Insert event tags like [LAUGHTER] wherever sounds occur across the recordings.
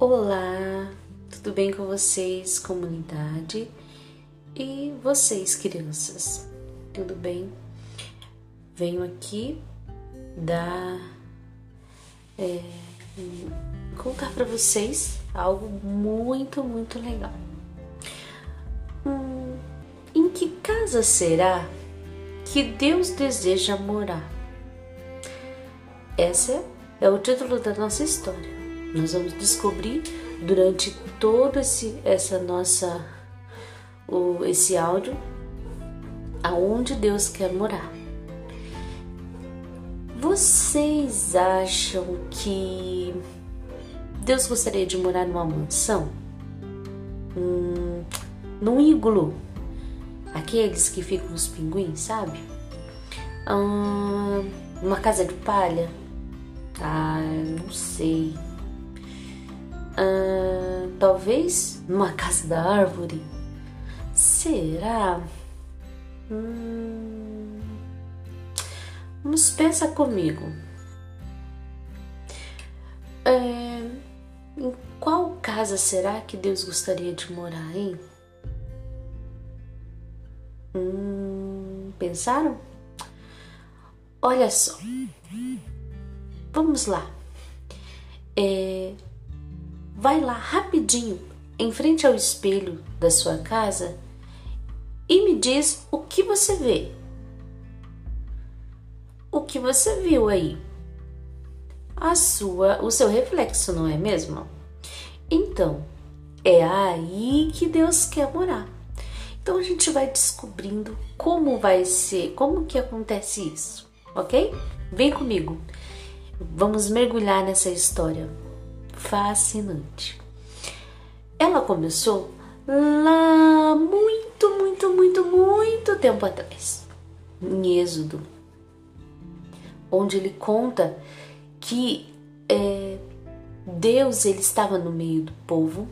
Olá, tudo bem com vocês, comunidade? E vocês, crianças, tudo bem? Venho aqui dar. É, contar para vocês algo muito, muito legal. Hum, em que casa será que Deus deseja morar? Esse é o título da nossa história. Nós vamos descobrir durante todo esse essa nossa o, esse áudio aonde Deus quer morar. Vocês acham que Deus gostaria de morar numa mansão? Hum, num iglu? Aqueles que ficam os pinguins, sabe? Hum, uma casa de palha? Ah, não sei. Hum, talvez numa casa da árvore? Será? Hum, mas pensa comigo. É, em qual casa será que Deus gostaria de morar, hein? Hum, pensaram? Olha só. Vamos lá. É, vai lá rapidinho, em frente ao espelho da sua casa e me diz o que você vê. O que você viu aí? A sua, o seu reflexo, não é mesmo? Então, é aí que Deus quer morar. Então a gente vai descobrindo como vai ser, como que acontece isso, ok? Vem comigo. Vamos mergulhar nessa história fascinante. Ela começou lá muito, muito, muito, muito tempo atrás, em Êxodo, onde ele conta que é, Deus ele estava no meio do povo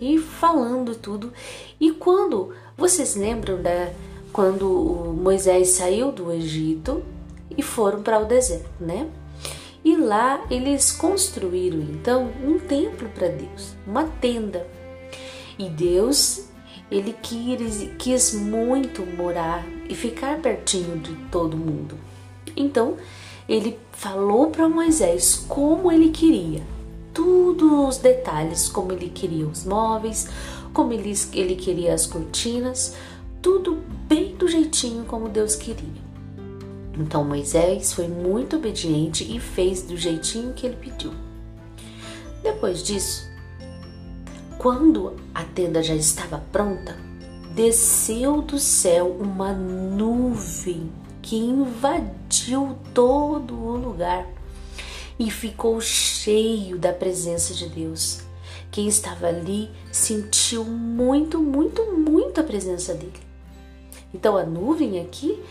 e falando tudo. E quando vocês lembram da quando Moisés saiu do Egito e foram para o deserto, né? E lá eles construíram então um templo para Deus, uma tenda. E Deus, ele quis, quis muito morar e ficar pertinho de todo mundo. Então, ele falou para Moisés como ele queria todos os detalhes, como ele queria os móveis, como ele, ele queria as cortinas, tudo bem do jeitinho como Deus queria. Então Moisés foi muito obediente e fez do jeitinho que ele pediu. Depois disso, quando a tenda já estava pronta, desceu do céu uma nuvem que invadiu todo o lugar e ficou cheio da presença de Deus. Quem estava ali sentiu muito, muito, muito a presença dele. Então a nuvem aqui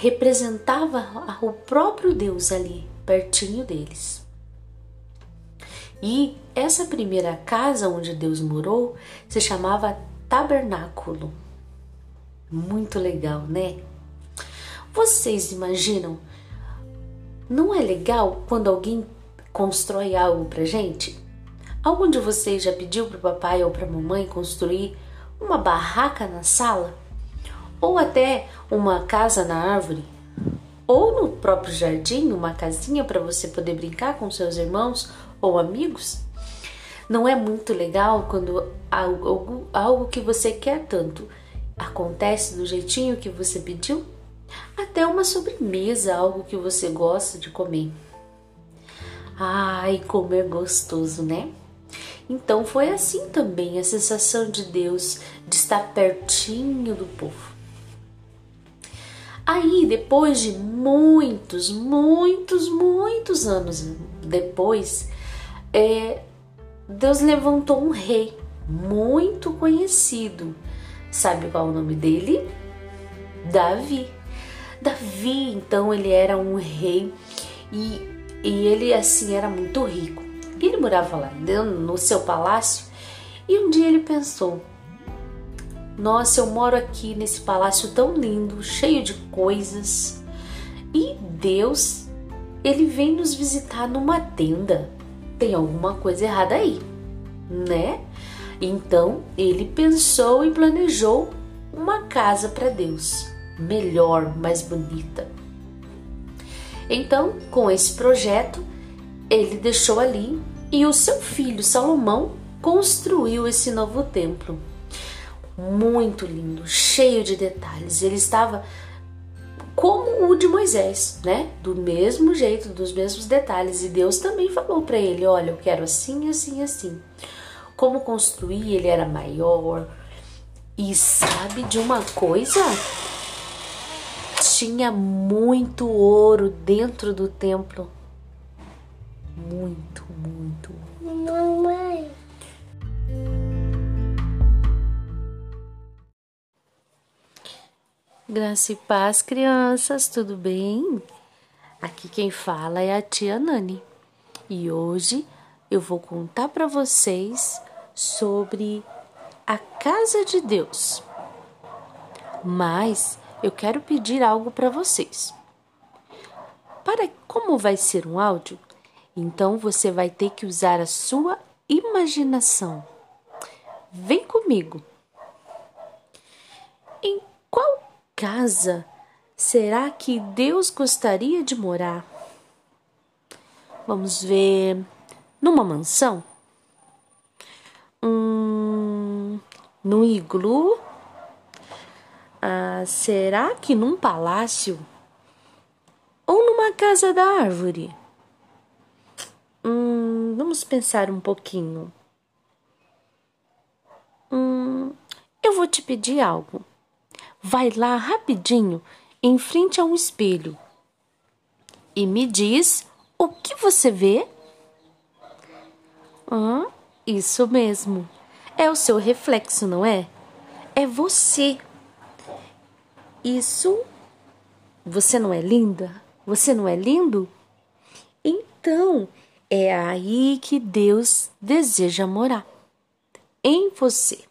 representava o próprio Deus ali, pertinho deles. E essa primeira casa onde Deus morou se chamava Tabernáculo. Muito legal, né? Vocês imaginam não é legal quando alguém constrói algo pra gente? Algum de vocês já pediu pro papai ou pra mamãe construir uma barraca na sala? Ou até uma casa na árvore? Ou no próprio jardim, uma casinha para você poder brincar com seus irmãos ou amigos? Não é muito legal quando algo, algo que você quer tanto acontece do jeitinho que você pediu? até uma sobremesa, algo que você gosta de comer. Ai, como é gostoso, né? Então foi assim também a sensação de Deus de estar pertinho do povo. Aí, depois de muitos, muitos, muitos anos depois, é, Deus levantou um rei muito conhecido. Sabe qual é o nome dele? Davi. Davi, então, ele era um rei e, e ele, assim, era muito rico. Ele morava lá no seu palácio e um dia ele pensou: Nossa, eu moro aqui nesse palácio tão lindo, cheio de coisas, e Deus, ele vem nos visitar numa tenda. Tem alguma coisa errada aí. né? Então ele pensou e planejou uma casa para Deus, melhor, mais bonita. Então, com esse projeto, ele deixou ali e o seu filho Salomão construiu esse novo templo. Muito lindo, cheio de detalhes. Ele estava como o de Moisés, né? Do mesmo jeito, dos mesmos detalhes. E Deus também falou para ele: Olha, eu quero assim, assim, assim. Como construir, ele era maior. E sabe de uma coisa? Tinha muito ouro dentro do templo. Muito, muito. Mamãe. Graça e paz, crianças, tudo bem? Aqui quem fala é a tia Nani e hoje eu vou contar para vocês sobre a casa de Deus. Mas eu quero pedir algo para vocês. Para como vai ser um áudio, então você vai ter que usar a sua imaginação. Vem comigo. Em qual casa será que Deus gostaria de morar? Vamos ver. Numa mansão? Hum, no iglu? Ah, será que num palácio? Ou numa casa da árvore? Hum, vamos pensar um pouquinho. Hum, eu vou te pedir algo. Vai lá rapidinho, em frente a um espelho, e me diz o que você vê. Ah, isso mesmo. É o seu reflexo, não é? É você. Isso. Você não é linda? Você não é lindo? Então, é aí que Deus deseja morar em você.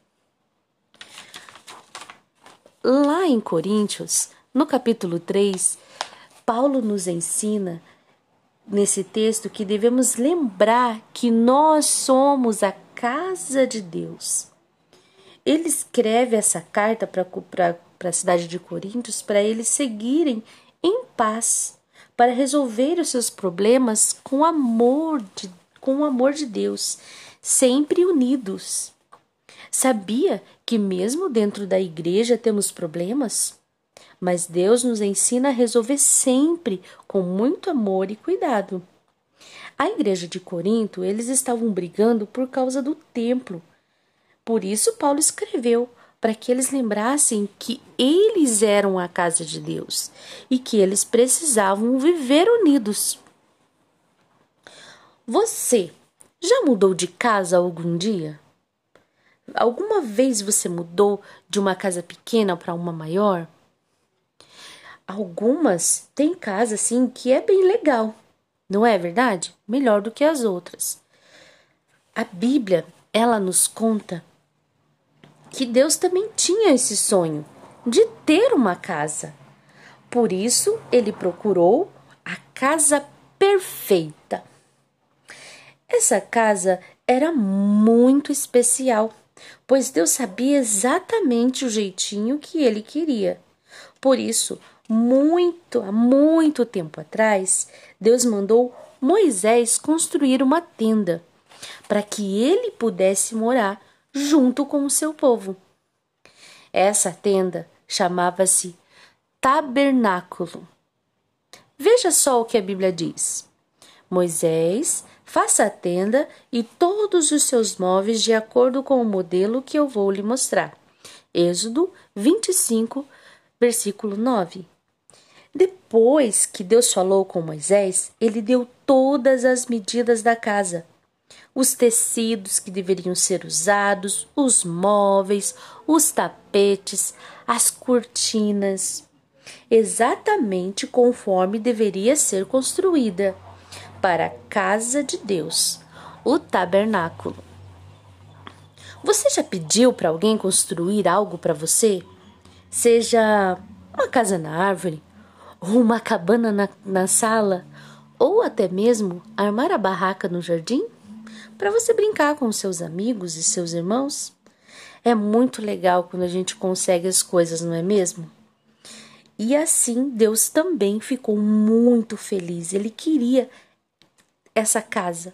Lá em Coríntios, no capítulo 3, Paulo nos ensina nesse texto que devemos lembrar que nós somos a casa de Deus. Ele escreve essa carta para a cidade de Coríntios para eles seguirem em paz, para resolver os seus problemas com amor de, com o amor de Deus, sempre unidos. Sabia que, mesmo dentro da igreja, temos problemas? Mas Deus nos ensina a resolver sempre com muito amor e cuidado. A igreja de Corinto, eles estavam brigando por causa do templo. Por isso, Paulo escreveu para que eles lembrassem que eles eram a casa de Deus e que eles precisavam viver unidos. Você já mudou de casa algum dia? Alguma vez você mudou de uma casa pequena para uma maior? Algumas têm casa assim que é bem legal, não é verdade? Melhor do que as outras. A Bíblia, ela nos conta que Deus também tinha esse sonho de ter uma casa. Por isso, ele procurou a casa perfeita. Essa casa era muito especial pois Deus sabia exatamente o jeitinho que ele queria. Por isso, muito, há muito tempo atrás, Deus mandou Moisés construir uma tenda para que ele pudesse morar junto com o seu povo. Essa tenda chamava-se tabernáculo. Veja só o que a Bíblia diz. Moisés Faça a tenda e todos os seus móveis de acordo com o modelo que eu vou lhe mostrar. Êxodo 25, versículo 9. Depois que Deus falou com Moisés, ele deu todas as medidas da casa, os tecidos que deveriam ser usados, os móveis, os tapetes, as cortinas, exatamente conforme deveria ser construída para a casa de Deus, o tabernáculo. Você já pediu para alguém construir algo para você? Seja uma casa na árvore, ou uma cabana na, na sala, ou até mesmo armar a barraca no jardim? para você brincar com seus amigos e seus irmãos. É muito legal quando a gente consegue as coisas, não é mesmo? E assim Deus também ficou muito feliz. Ele queria essa casa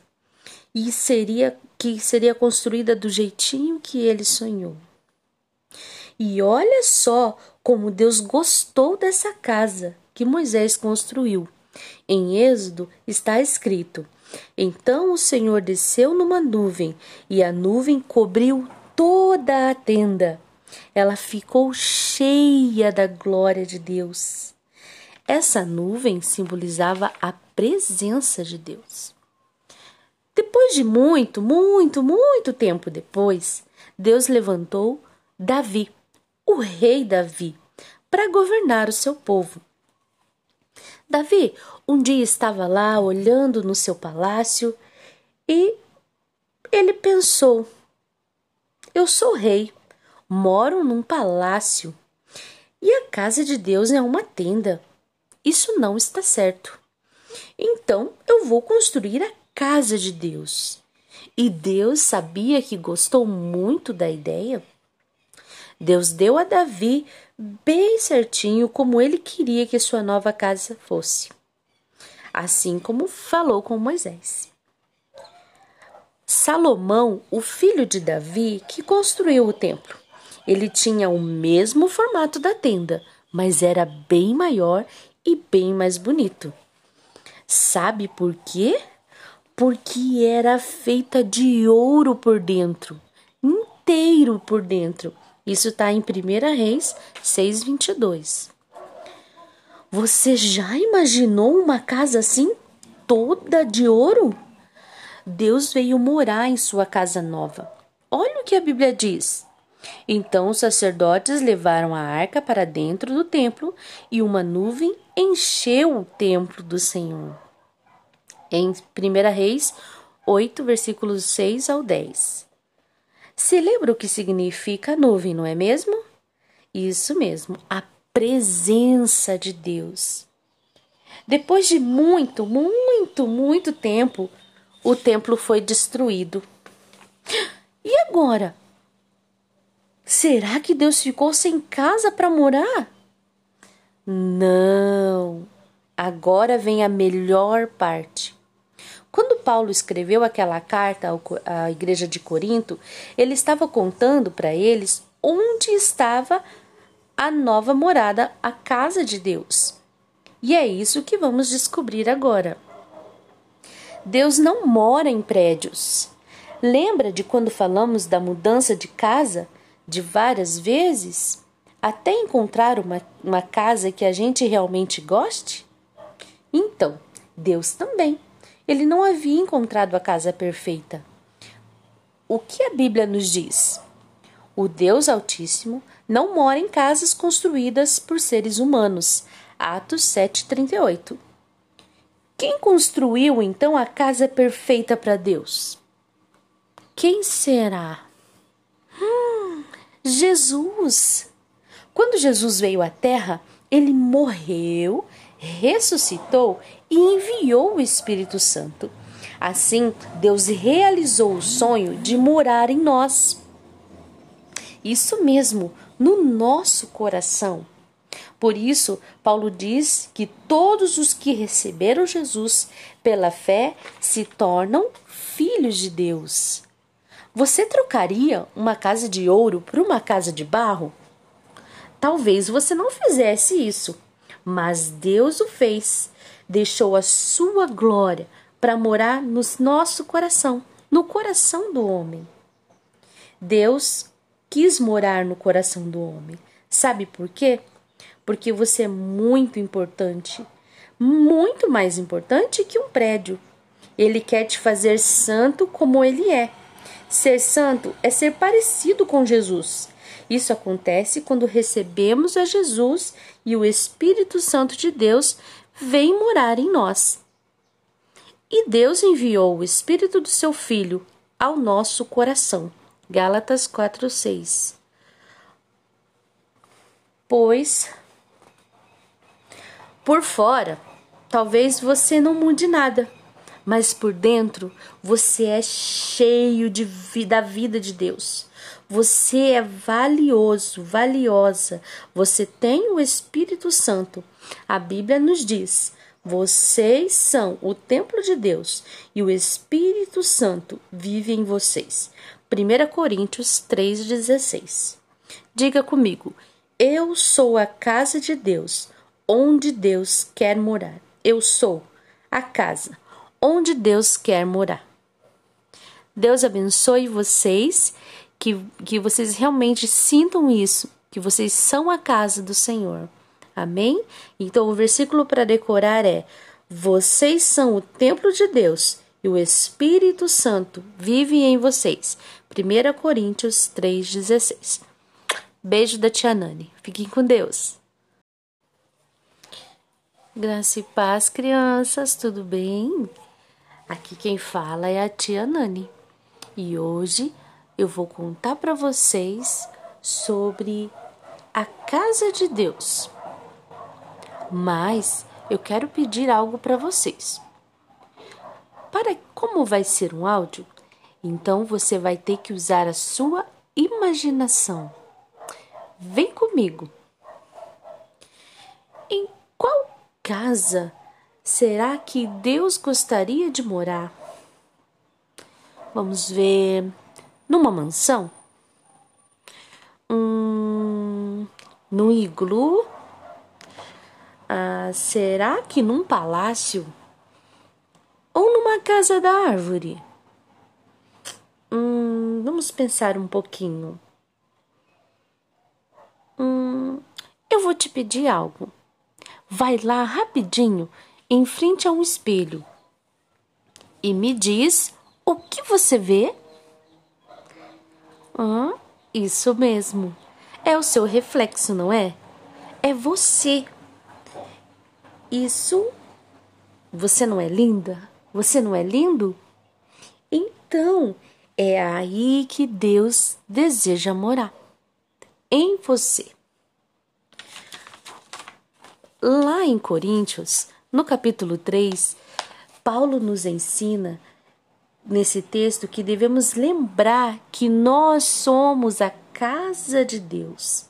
e seria que seria construída do jeitinho que ele sonhou. E olha só como Deus gostou dessa casa que Moisés construiu. Em Êxodo está escrito: Então o Senhor desceu numa nuvem, e a nuvem cobriu toda a tenda. Ela ficou cheia da glória de Deus. Essa nuvem simbolizava a presença de Deus. Depois de muito, muito, muito tempo depois, Deus levantou Davi, o rei Davi, para governar o seu povo. Davi um dia estava lá olhando no seu palácio e ele pensou: Eu sou rei, moro num palácio e a casa de Deus é uma tenda. Isso não está certo. Então eu vou construir a casa de Deus. E Deus sabia que gostou muito da ideia. Deus deu a Davi bem certinho como ele queria que sua nova casa fosse, assim como falou com Moisés. Salomão, o filho de Davi, que construiu o templo. Ele tinha o mesmo formato da tenda, mas era bem maior e bem mais bonito. Sabe por quê? Porque era feita de ouro por dentro, inteiro por dentro isso está em 1 Reis 6,22. Você já imaginou uma casa assim, toda de ouro? Deus veio morar em sua casa nova. Olha o que a Bíblia diz. Então os sacerdotes levaram a arca para dentro do templo e uma nuvem encheu o templo do Senhor. Em 1 Reis 8, versículos 6 ao 10. Se lembra o que significa nuvem, não é mesmo? Isso mesmo, a presença de Deus. Depois de muito, muito, muito tempo, o templo foi destruído. E agora? Será que Deus ficou sem casa para morar? Não. Agora vem a melhor parte. Quando Paulo escreveu aquela carta à igreja de Corinto, ele estava contando para eles onde estava a nova morada, a casa de Deus. E é isso que vamos descobrir agora. Deus não mora em prédios. Lembra de quando falamos da mudança de casa de várias vezes até encontrar uma, uma casa que a gente realmente goste? Então, Deus também ele não havia encontrado a casa perfeita. O que a Bíblia nos diz? O Deus Altíssimo não mora em casas construídas por seres humanos. Atos 7:38. Quem construiu então a casa perfeita para Deus? Quem será? Hum, Jesus. Quando Jesus veio à Terra, ele morreu ressuscitou e enviou o Espírito Santo. Assim, Deus realizou o sonho de morar em nós. Isso mesmo, no nosso coração. Por isso, Paulo diz que todos os que receberam Jesus pela fé se tornam filhos de Deus. Você trocaria uma casa de ouro por uma casa de barro? Talvez você não fizesse isso, mas Deus o fez, deixou a sua glória para morar no nosso coração, no coração do homem. Deus quis morar no coração do homem. Sabe por quê? Porque você é muito importante, muito mais importante que um prédio. Ele quer te fazer santo como ele é. Ser santo é ser parecido com Jesus. Isso acontece quando recebemos a Jesus e o Espírito Santo de Deus vem morar em nós. E Deus enviou o Espírito do seu Filho ao nosso coração. Gálatas 4:6. Pois por fora, talvez você não mude nada, mas por dentro você é cheio de da vida de Deus. Você é valioso, valiosa. Você tem o Espírito Santo. A Bíblia nos diz: vocês são o templo de Deus e o Espírito Santo vive em vocês. 1 Coríntios 3,16. Diga comigo: Eu sou a casa de Deus, onde Deus quer morar. Eu sou a casa onde Deus quer morar. Deus abençoe vocês, que, que vocês realmente sintam isso, que vocês são a casa do Senhor. Amém? Então, o versículo para decorar é: Vocês são o templo de Deus e o Espírito Santo vive em vocês. 1 Coríntios 3,16. Beijo da tia Nani. Fiquem com Deus. Graça e paz, crianças, tudo bem? Aqui quem fala é a tia Nani. E hoje eu vou contar para vocês sobre a casa de Deus. Mas eu quero pedir algo para vocês. Para como vai ser um áudio, então você vai ter que usar a sua imaginação. Vem comigo. Em qual casa será que Deus gostaria de morar? Vamos ver. Numa mansão? Hum, no iglu? Ah, será que num palácio? Ou numa casa da árvore? Hum, vamos pensar um pouquinho. Hum, eu vou te pedir algo. Vai lá rapidinho, em frente a um espelho, e me diz o que você vê. Ah, isso mesmo. É o seu reflexo, não é? É você. Isso. Você não é linda? Você não é lindo? Então, é aí que Deus deseja morar em você. Lá em Coríntios, no capítulo 3, Paulo nos ensina nesse texto que devemos lembrar que nós somos a casa de Deus.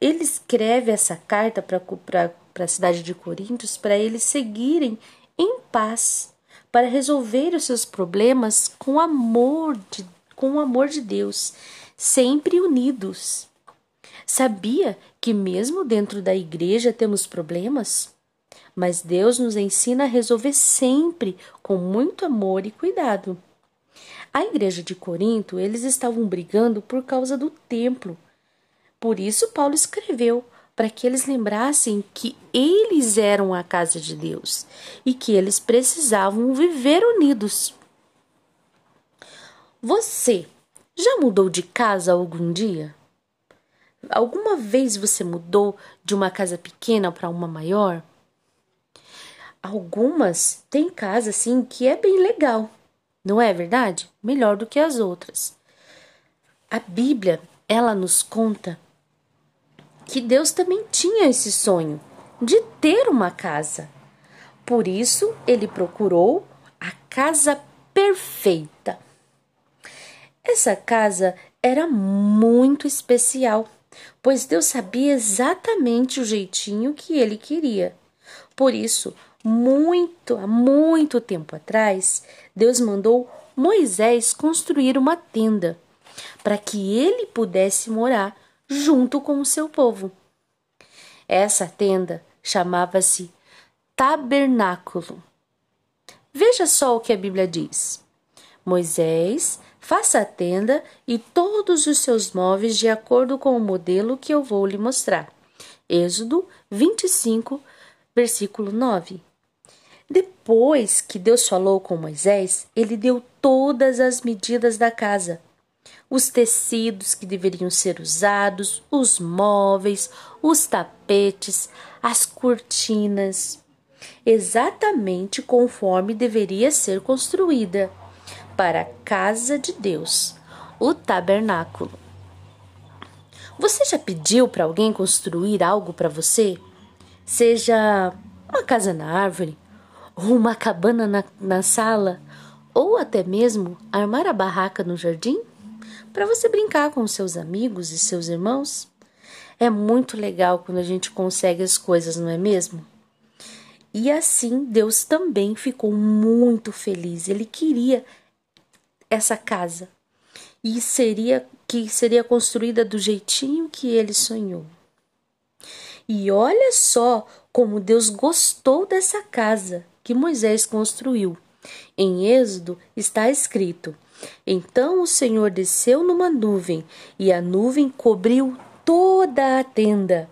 Ele escreve essa carta para a cidade de Coríntios para eles seguirem em paz, para resolver os seus problemas com amor de, com o amor de Deus, sempre unidos. Sabia que mesmo dentro da igreja temos problemas? Mas Deus nos ensina a resolver sempre com muito amor e cuidado. A igreja de Corinto, eles estavam brigando por causa do templo. Por isso Paulo escreveu para que eles lembrassem que eles eram a casa de Deus e que eles precisavam viver unidos. Você já mudou de casa algum dia? Alguma vez você mudou de uma casa pequena para uma maior? Algumas têm casa assim que é bem legal, não é verdade? Melhor do que as outras. A Bíblia, ela nos conta que Deus também tinha esse sonho de ter uma casa. Por isso, ele procurou a casa perfeita. Essa casa era muito especial pois Deus sabia exatamente o jeitinho que ele queria. Por isso, muito, há muito tempo atrás, Deus mandou Moisés construir uma tenda para que ele pudesse morar junto com o seu povo. Essa tenda chamava-se tabernáculo. Veja só o que a Bíblia diz. Moisés Faça a tenda e todos os seus móveis de acordo com o modelo que eu vou lhe mostrar. Êxodo 25, versículo 9. Depois que Deus falou com Moisés, ele deu todas as medidas da casa, os tecidos que deveriam ser usados, os móveis, os tapetes, as cortinas, exatamente conforme deveria ser construída para a casa de Deus, o tabernáculo. Você já pediu para alguém construir algo para você? Seja uma casa na árvore, ou uma cabana na, na sala, ou até mesmo armar a barraca no jardim para você brincar com seus amigos e seus irmãos. É muito legal quando a gente consegue as coisas, não é mesmo? E assim Deus também ficou muito feliz. Ele queria essa casa e seria que seria construída do jeitinho que ele sonhou. E olha só como Deus gostou dessa casa que Moisés construiu. Em Êxodo está escrito: Então o Senhor desceu numa nuvem, e a nuvem cobriu toda a tenda.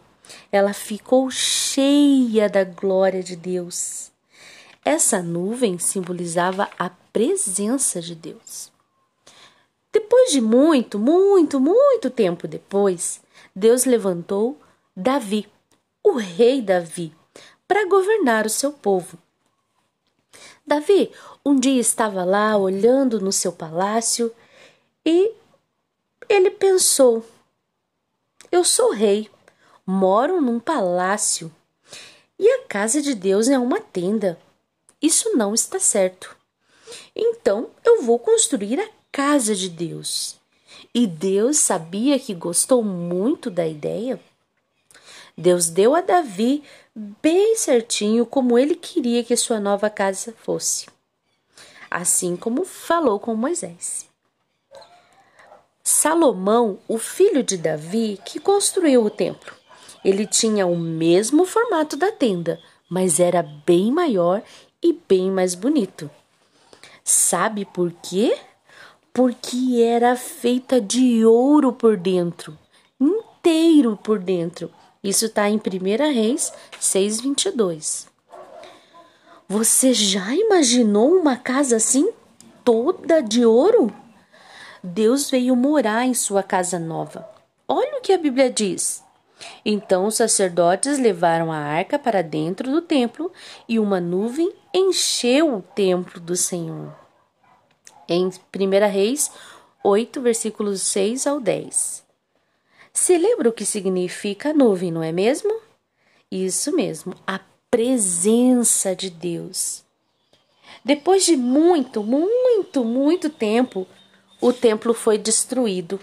Ela ficou cheia da glória de Deus. Essa nuvem simbolizava a presença de Deus. Depois de muito, muito, muito tempo depois, Deus levantou Davi, o rei Davi, para governar o seu povo. Davi um dia estava lá olhando no seu palácio e ele pensou: Eu sou rei, moro num palácio e a casa de Deus é uma tenda. Isso não está certo. Então eu vou construir a casa de Deus. E Deus sabia que gostou muito da ideia. Deus deu a Davi bem certinho como ele queria que sua nova casa fosse, assim como falou com Moisés. Salomão, o filho de Davi, que construiu o templo. Ele tinha o mesmo formato da tenda, mas era bem maior e bem mais bonito. Sabe por quê? Porque era feita de ouro por dentro, inteiro por dentro. Isso está em 1 Reis 6,22. Você já imaginou uma casa assim, toda de ouro? Deus veio morar em sua casa nova. Olha o que a Bíblia diz. Então os sacerdotes levaram a arca para dentro do templo e uma nuvem encheu o templo do Senhor. Em 1 Reis 8, versículos 6 ao 10. Se lembra o que significa nuvem, não é mesmo? Isso mesmo, a presença de Deus. Depois de muito, muito, muito tempo, o templo foi destruído.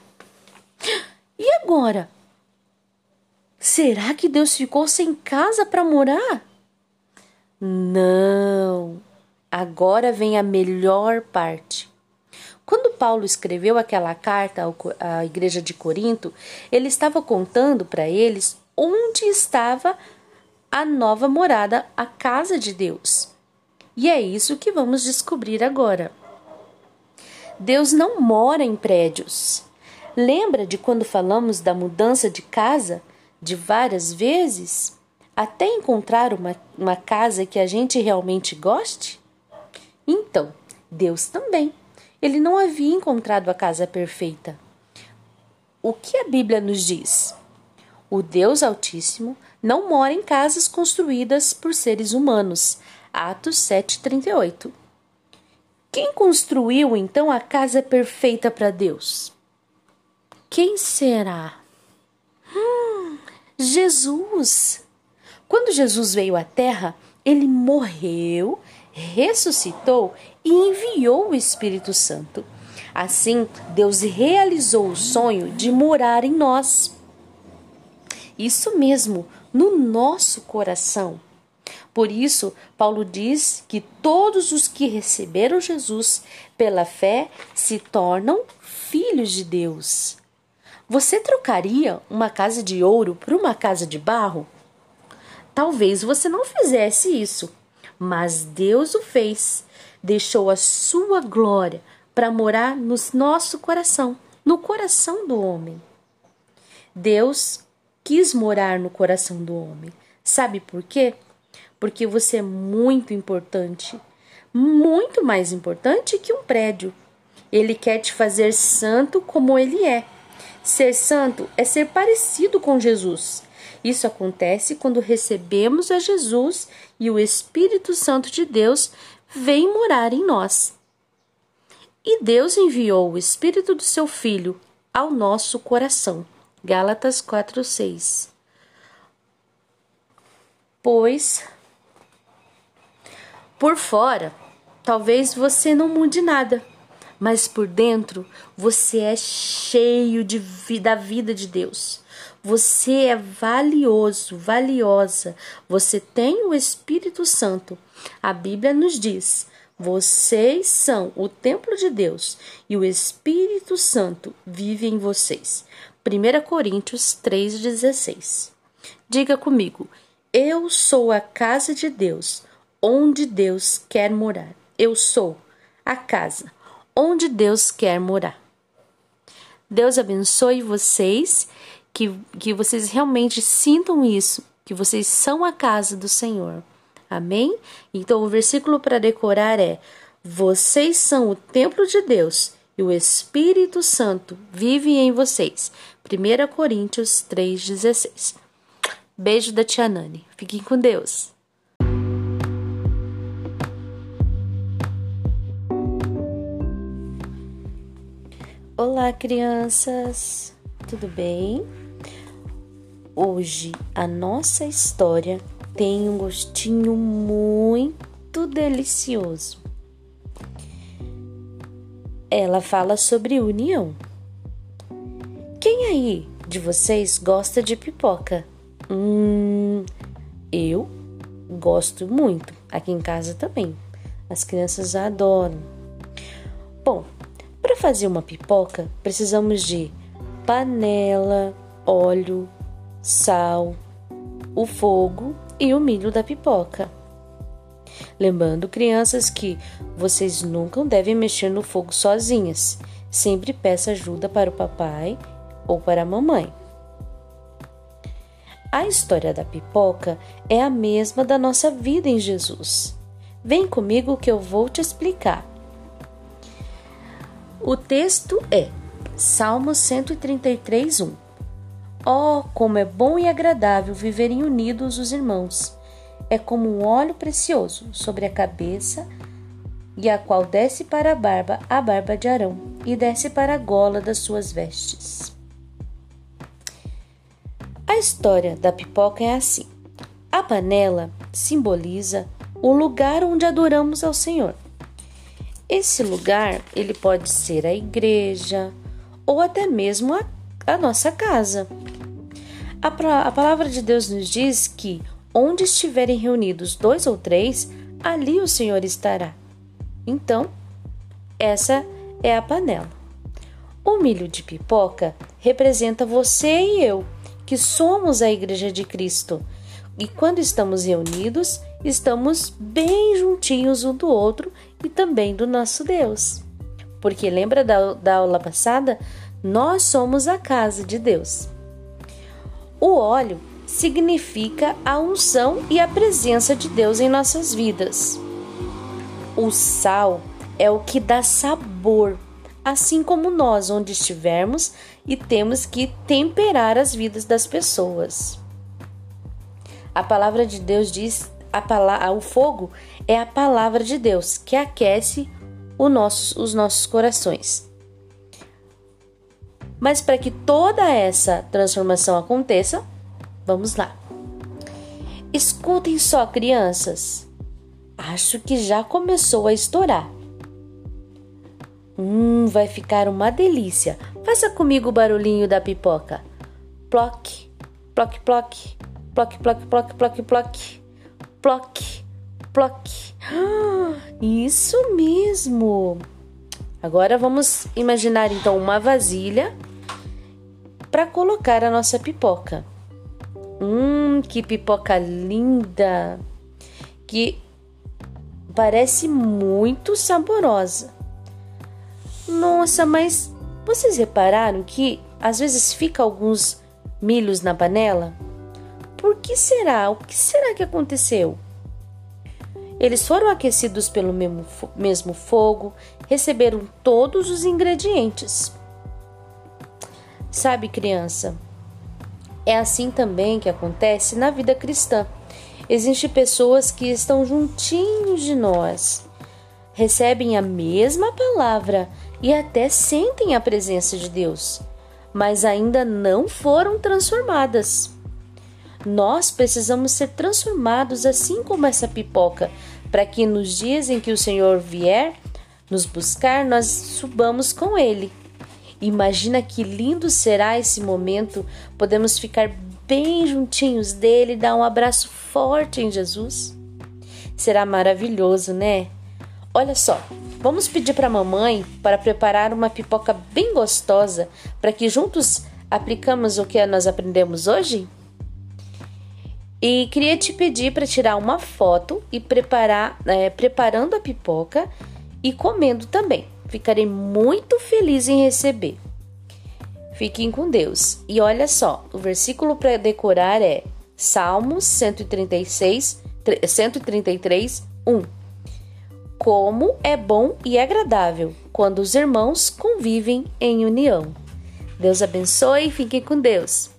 E agora? Será que Deus ficou sem casa para morar? Não. Agora vem a melhor parte. Quando Paulo escreveu aquela carta à igreja de Corinto, ele estava contando para eles onde estava a nova morada, a casa de Deus. E é isso que vamos descobrir agora. Deus não mora em prédios. Lembra de quando falamos da mudança de casa de várias vezes até encontrar uma, uma casa que a gente realmente goste? Então, Deus também ele não havia encontrado a casa perfeita. O que a Bíblia nos diz? O Deus Altíssimo não mora em casas construídas por seres humanos. Atos 7:38. Quem construiu então a casa perfeita para Deus? Quem será? Hum, Jesus. Quando Jesus veio à Terra, ele morreu, ressuscitou e enviou o Espírito Santo. Assim, Deus realizou o sonho de morar em nós. Isso mesmo, no nosso coração. Por isso, Paulo diz que todos os que receberam Jesus pela fé se tornam filhos de Deus. Você trocaria uma casa de ouro por uma casa de barro? Talvez você não fizesse isso, mas Deus o fez deixou a sua glória para morar no nosso coração, no coração do homem. Deus quis morar no coração do homem. Sabe por quê? Porque você é muito importante, muito mais importante que um prédio. Ele quer te fazer santo como ele é. Ser santo é ser parecido com Jesus. Isso acontece quando recebemos a Jesus e o Espírito Santo de Deus vem morar em nós. E Deus enviou o Espírito do seu Filho ao nosso coração. Gálatas 4:6. Pois Por fora, talvez você não mude nada, mas por dentro você é cheio de da vida de Deus. Você é valioso, valiosa. Você tem o Espírito Santo. A Bíblia nos diz: vocês são o templo de Deus e o Espírito Santo vive em vocês. 1 Coríntios 3,16. Diga comigo: Eu sou a casa de Deus, onde Deus quer morar. Eu sou a casa onde Deus quer morar. Deus abençoe vocês que, que vocês realmente sintam isso, que vocês são a casa do Senhor. Amém? Então o versículo para decorar é: Vocês são o templo de Deus e o Espírito Santo vive em vocês. 1 Coríntios 3,16. Beijo da Tia Nani. Fiquem com Deus. Olá, crianças! Tudo bem? Hoje a nossa história tem um gostinho muito delicioso. Ela fala sobre união. Quem aí de vocês gosta de pipoca? Hum, eu gosto muito. Aqui em casa também. As crianças adoram. Bom, para fazer uma pipoca, precisamos de panela, óleo, sal, o fogo e o milho da pipoca. Lembrando, crianças, que vocês nunca devem mexer no fogo sozinhas. Sempre peça ajuda para o papai ou para a mamãe. A história da pipoca é a mesma da nossa vida em Jesus. Vem comigo que eu vou te explicar. O texto é Salmo 133, 1. Oh, como é bom e agradável viverem unidos os irmãos! É como um óleo precioso sobre a cabeça, e a qual desce para a barba a barba de Arão, e desce para a gola das suas vestes. A história da pipoca é assim: a panela simboliza o lugar onde adoramos ao Senhor. Esse lugar, ele pode ser a igreja ou até mesmo a, a nossa casa. A, a palavra de Deus nos diz que onde estiverem reunidos dois ou três, ali o Senhor estará. Então, essa é a panela. O milho de pipoca representa você e eu, que somos a Igreja de Cristo. E quando estamos reunidos, estamos bem juntinhos um do outro e também do nosso Deus. Porque lembra da, da aula passada? Nós somos a casa de Deus. O óleo significa a unção e a presença de Deus em nossas vidas. O sal é o que dá sabor, assim como nós, onde estivermos, e temos que temperar as vidas das pessoas. A palavra de Deus diz: a palavra, o fogo é a palavra de Deus que aquece nosso, os nossos corações. Mas para que toda essa transformação aconteça, vamos lá. Escutem só, crianças. Acho que já começou a estourar. Hum, vai ficar uma delícia. Faça comigo o barulhinho da pipoca. Ploc, ploc, ploc, ploc, ploc, ploc, ploc, ploc, ploc, ploc. [GASPS] Isso mesmo. Agora vamos imaginar então uma vasilha para colocar a nossa pipoca. Hum, que pipoca linda! Que parece muito saborosa. Nossa, mas vocês repararam que às vezes fica alguns milhos na panela? Por que será? O que será que aconteceu? Eles foram aquecidos pelo mesmo fogo, receberam todos os ingredientes. Sabe, criança, é assim também que acontece na vida cristã. Existem pessoas que estão juntinhos de nós, recebem a mesma palavra e até sentem a presença de Deus, mas ainda não foram transformadas. Nós precisamos ser transformados assim como essa pipoca, para que nos dias em que o Senhor vier nos buscar, nós subamos com Ele. Imagina que lindo será esse momento, podemos ficar bem juntinhos dele dar um abraço forte em Jesus. Será maravilhoso, né? Olha só, vamos pedir para a mamãe para preparar uma pipoca bem gostosa para que juntos aplicamos o que nós aprendemos hoje? E queria te pedir para tirar uma foto e preparar, é, preparando a pipoca e comendo também. Ficarei muito feliz em receber. Fiquem com Deus. E olha só, o versículo para decorar é Salmos 136, 133, 1. Como é bom e agradável quando os irmãos convivem em união. Deus abençoe e fiquem com Deus.